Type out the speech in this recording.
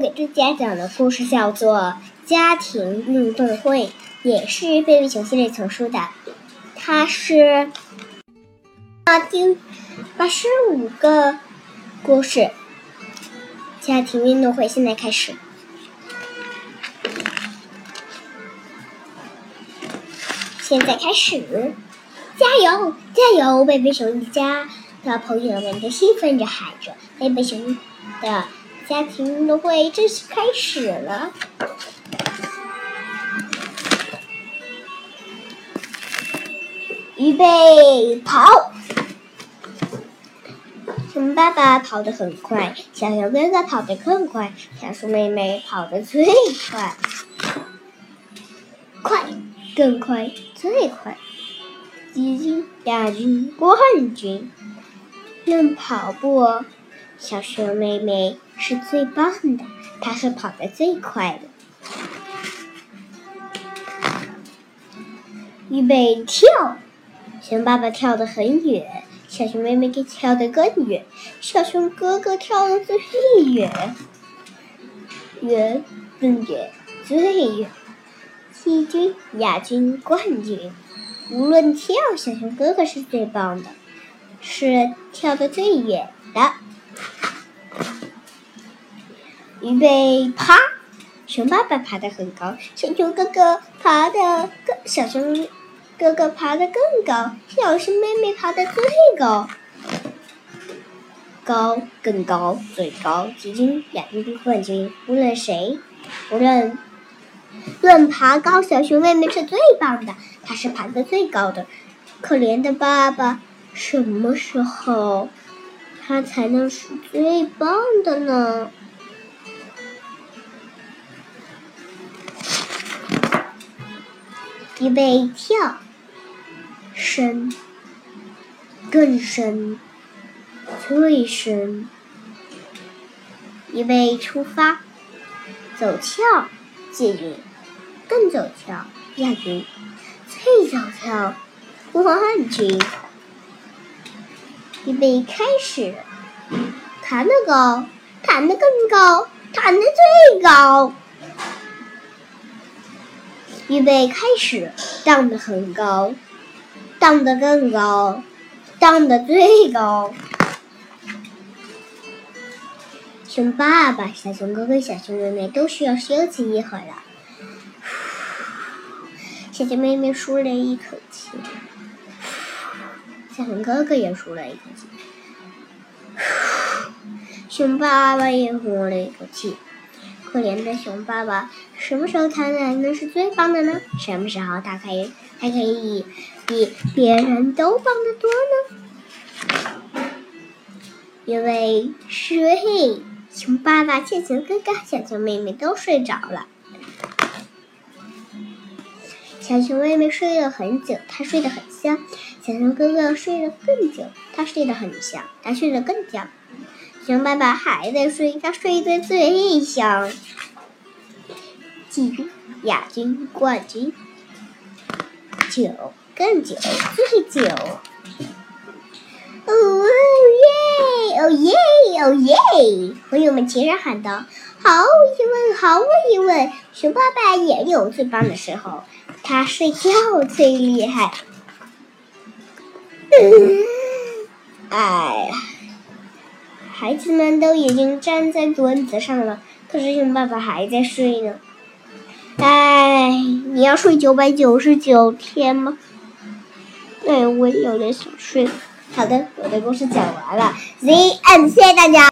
给大家讲的故事叫做《家庭运动会》，也是贝贝熊系列丛书的。它是八第八十五个故事。家庭运动会现在开始，现在开始，加油加油！贝贝熊一家的朋友们都兴奋着喊着：“贝贝熊的。”家庭运动会正式开始了，预备跑！熊爸爸跑得很快，小熊哥哥跑得更快，小熊妹妹跑得最快，快，更快，最快！季军、亚军、冠军，论跑步。小熊妹妹是最棒的，她是跑得最快的。预备跳，熊爸爸跳得很远，小熊妹妹给跳得更远，小熊哥哥跳得最远，远更远，最远。季军、亚军、冠军，无论跳，小熊哥哥是最棒的，是跳得最远的。预备爬，熊爸爸爬得很高，小熊哥哥爬得更，小熊哥哥爬得更高，小熊妹妹爬得最高，高更高最高，季军、亚军、冠军，无论谁，无论论爬高，小熊妹妹是最棒的，她是爬得最高的。可怜的爸爸，什么时候他才能是最棒的呢？预备跳，深，更深，最深。预备出发，走跳，季军，更走跳，亚军，最走跳，冠军。预备开始，弹得高，弹得更高，弹得最高。预备开始，荡得很高，荡得更高，荡得最高。熊爸爸、小熊哥哥、小熊妹妹都需要休息一会儿了。小熊妹妹舒了一口气，小熊哥哥也舒了一口气，熊爸爸也呼了一口气。可怜的熊爸爸，什么时候他才能是最棒的呢？什么时候他可以还可以比别人都棒得多呢？因为睡，熊爸爸、小熊哥哥、小熊妹妹都睡着了。小熊妹妹睡了很久，她睡得很香；小熊哥哥睡了更久，他睡得很香，他睡得更香。熊爸爸还在睡，他睡得最香。季军、亚军、冠军，九更久，最久。哦耶！哦耶！哦耶！朋友们齐声喊道：“毫无疑问，毫无疑问，熊爸爸也有最棒的时候，他睡觉最厉害。”哎呀！孩子们都已经站在桌子上了，可是熊爸爸还在睡呢。哎，你要睡九百九十九天吗？哎，我有点想睡。好的，我的故事讲完了 Z M，谢谢大家。